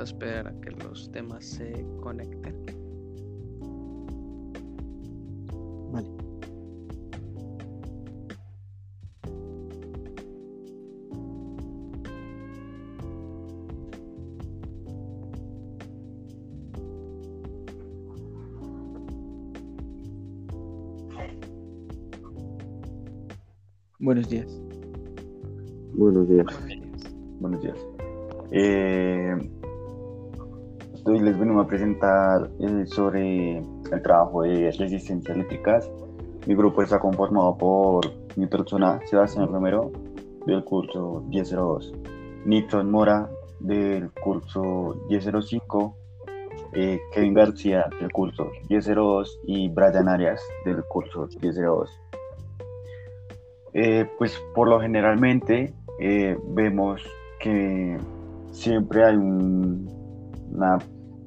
A esperar a que los temas se conecten. Vale. Buenos días. Buenos días. Buenos días. Buenos días. Eh, hoy les vengo a presentar eh, sobre el trabajo de resistencia eléctricas. Mi grupo está conformado por mi persona, Sebastián Romero, del curso 1002, Nixon Mora, del curso 1005, eh, Kevin García, del curso 1002 y Brian Arias, del curso 1002. Eh, pues por lo generalmente eh, vemos que siempre hay un- una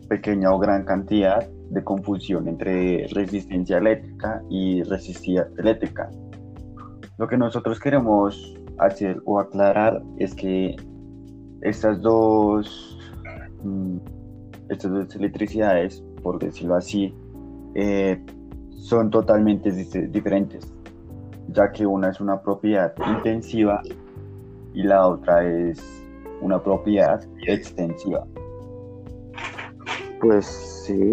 pequeña o gran cantidad de confusión entre resistencia eléctrica y resistencia eléctrica. Lo que nosotros queremos hacer o aclarar es que estas dos, mm, estas dos electricidades, por decirlo así, eh, son totalmente diferentes, ya que una es una propiedad intensiva y la otra es una propiedad extensiva. Pues sí,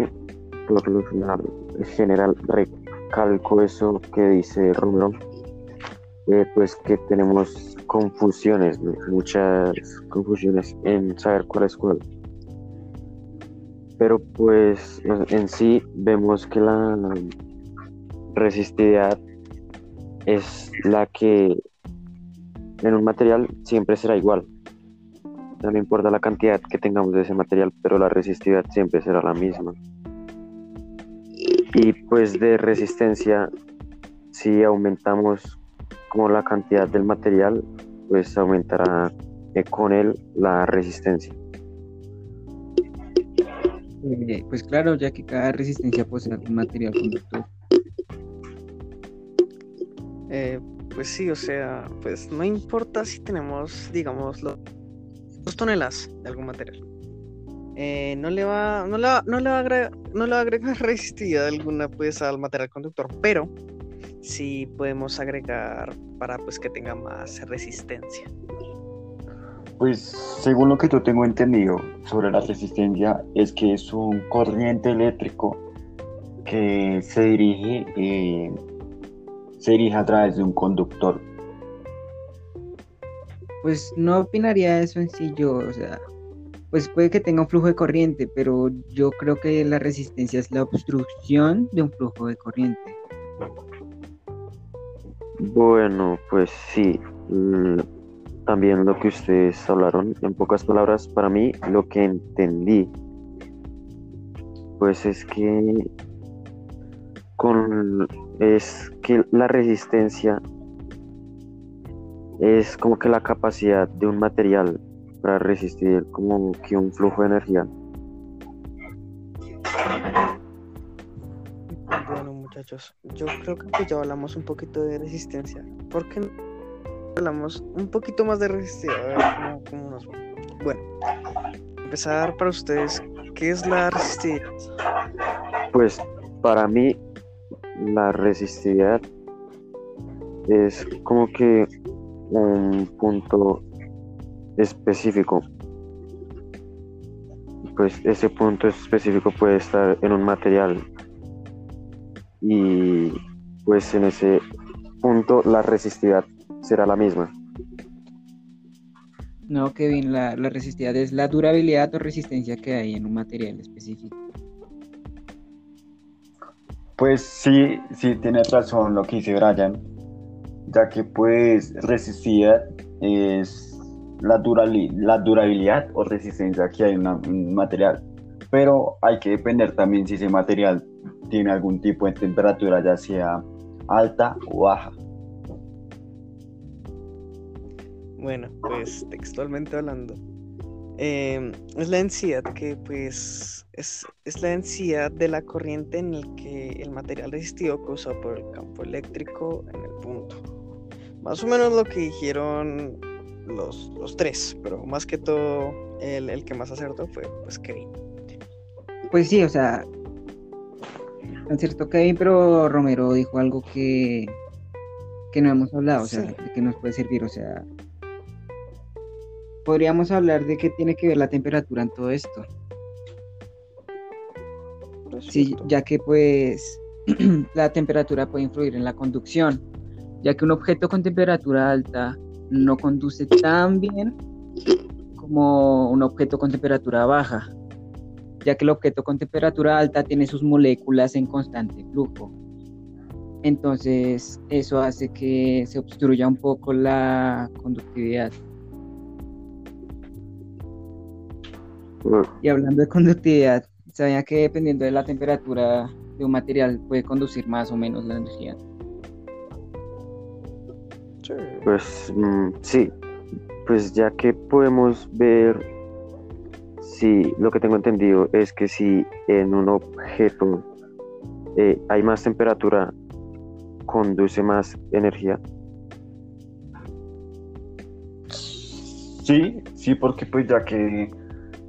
por lo general, en general recalco eso que dice Romero, eh, pues que tenemos confusiones, muchas confusiones en saber cuál es cuál. Pero pues en- sí vemos que la resistividad es la que en un material siempre será igual. No importa la cantidad que tengamos de ese material, pero la resistividad siempre será la misma. Y pues de resistencia, si aumentamos como la cantidad del material, pues aumentará eh, con él la resistencia. Eh, pues claro, ya que cada resistencia posee un material conductor. Eh, pues sí, o sea, pues no importa si tenemos, digamos, lo- dos toneladas de algún material. Eh, no le va, no le no le va a agregar, no le va a agregar resistividad alguna pues al material conductor, pero sí podemos agregar para pues que tenga más resistencia. Pues según lo que yo tengo entendido sobre la resistencia es que es un corriente eléctrico que se dirige, eh, se dirige a través de un conductor. Pues no opinaría eso en sí yo, o sea, pues puede que tenga un flujo de corriente, pero yo creo que la resistencia es la obstrucción de un flujo de corriente. Bueno, pues sí. También lo que ustedes hablaron, en pocas palabras, para mí lo que entendí, pues es que con es que la resistencia es como que la capacidad de un material para resistir como que un flujo de energía. Bueno, muchachos, yo creo que pues ya hablamos un poquito de resistencia. ¿Por qué no hablamos un poquito más de resistencia? Cómo, cómo nos. Bueno, empezar para ustedes, ¿qué es la resistividad? Pues para mí la resistividad es como que un punto específico. Pues ese punto específico puede estar en un material y pues en ese punto la resistividad será la misma. No, Kevin, la, la resistividad es la durabilidad o resistencia que hay en un material específico. Pues sí, sí, tiene razón lo que dice Brian, ya que pues resistividad es la, la durabilidad o resistencia que hay en un material, pero hay que depender también si ese material tiene algún tipo de temperatura, ya sea alta o baja. Bueno, pues textualmente hablando, eh, es la densidad que pues es, es la densidad de la corriente en el que el material resistido causado por el campo eléctrico en el punto. Más o menos lo que dijeron los, los tres, pero más que todo el, el que más acertó fue pues Kevin. Pues sí, o sea, es cierto Kevin, pero Romero dijo algo que, que no hemos hablado, o sea, que nos puede servir, o sea, podríamos hablar de qué tiene que ver la temperatura en todo esto. Es Sí, ya que pues la temperatura puede influir en la conducción, ya que un objeto con temperatura alta no conduce tan bien como un objeto con temperatura baja, ya que el objeto con temperatura alta tiene sus moléculas en constante flujo. Entonces, eso hace que se obstruya un poco la conductividad. Bueno, Y hablando de conductividad, ¿sabía que dependiendo de la temperatura de un material puede conducir más o menos la energía? Pues mm, sí, pues ya que podemos ver si lo que tengo entendido es que si en un objeto eh, hay más temperatura, conduce más energía. Sí, sí, porque pues ya que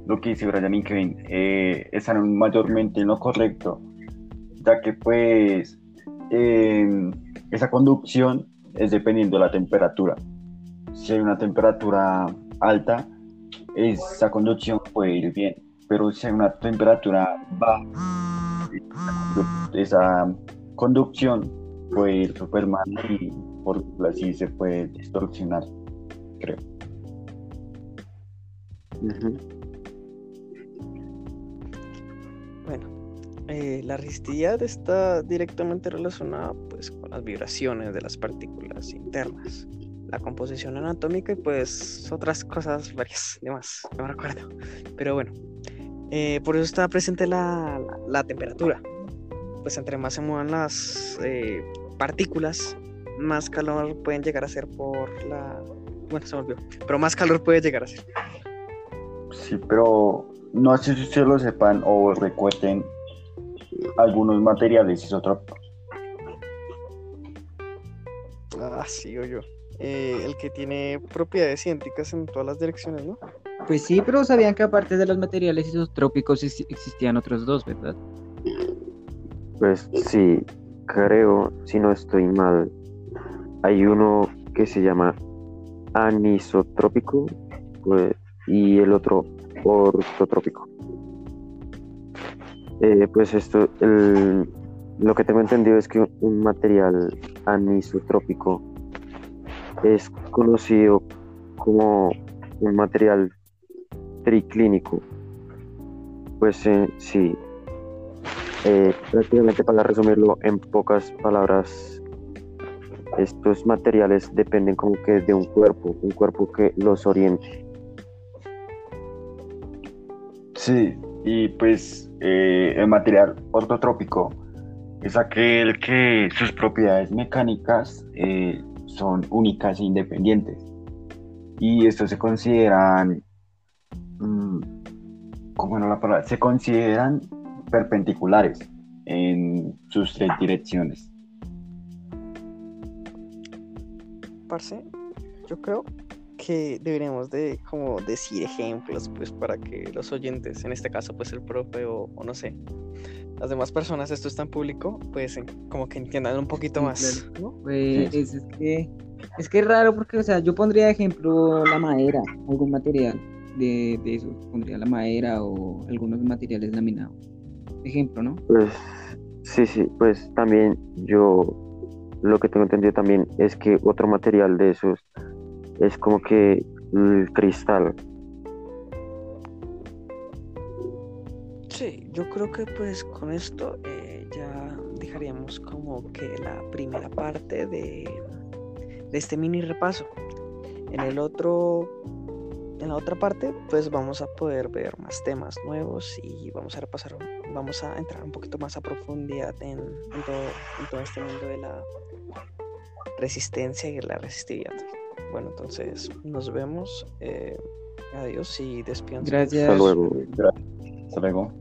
lo que dice Brian Kevin eh, están mayormente en lo correcto, ya que pues eh, esa conducción es dependiendo de la temperatura. Si hay una temperatura alta, esa conducción puede ir bien, pero si hay una temperatura baja, esa conducción puede ir súper mal y por así se puede distorsionar, creo. Bueno, eh, la resistividad está directamente relacionada pues con las vibraciones de las partículas internas, la composición anatómica y pues otras cosas varias, demás, no me recuerdo. Pero bueno, eh, por eso está presente la, la- la temperatura. Pues entre más se muevan las eh, partículas, más calor pueden llegar a ser por la... Bueno, se me olvidó, pero más calor puede llegar a ser. Sí, pero no sé si ustedes lo sepan o recuerden algunos materiales isotrópicos. Ah, sí, o yo. Eh, el que tiene propiedades científicas en todas las direcciones, ¿no? Pues sí, pero sabían que aparte de los materiales isotrópicos ex- existían otros dos, ¿verdad? Pues sí, creo, si no estoy mal, hay uno que se llama anisotrópico pues, y el otro ortotrópico. Eh, pues esto, lo que tengo entendido es que un- un material anisotrópico es conocido como un material triclínico. Pues eh, sí, eh, prácticamente para resumirlo en pocas palabras, estos materiales dependen como que de un cuerpo, un cuerpo que los oriente. Sí, y pues eh, el material ortotrópico es aquel que sus propiedades mecánicas eh, son únicas e independientes. Y estos se consideran, mm, ¿cómo era la palabra? Se consideran perpendiculares en sus tres direcciones. Parce, yo creo que deberíamos de como decir ejemplos, pues, para que los oyentes, en este caso, pues el profe o, o no sé, las demás personas, esto está en público, pues en- como que entiendan un poquito Sí, más, ¿no? Pues es que es que es raro porque, o sea, yo pondría de ejemplo la madera, algún material de, de eso, pondría la madera o algunos materiales laminados. Ejemplo, ¿no? Pues sí, sí, pues también yo lo que tengo entendido también es que otro material de esos es como que el cristal. Sí, yo creo que pues con esto eh, ya dejaríamos como que la primera parte de, de este mini repaso. En el otro, en la otra parte, pues vamos a poder ver más temas nuevos y vamos a repasar, vamos a entrar un poquito más a profundidad en, en todo, en todo este mundo de la resistencia y la resistividad. Bueno, entonces nos vemos. eh, adiós y despídense. Gracias. Hasta luego. Hasta luego.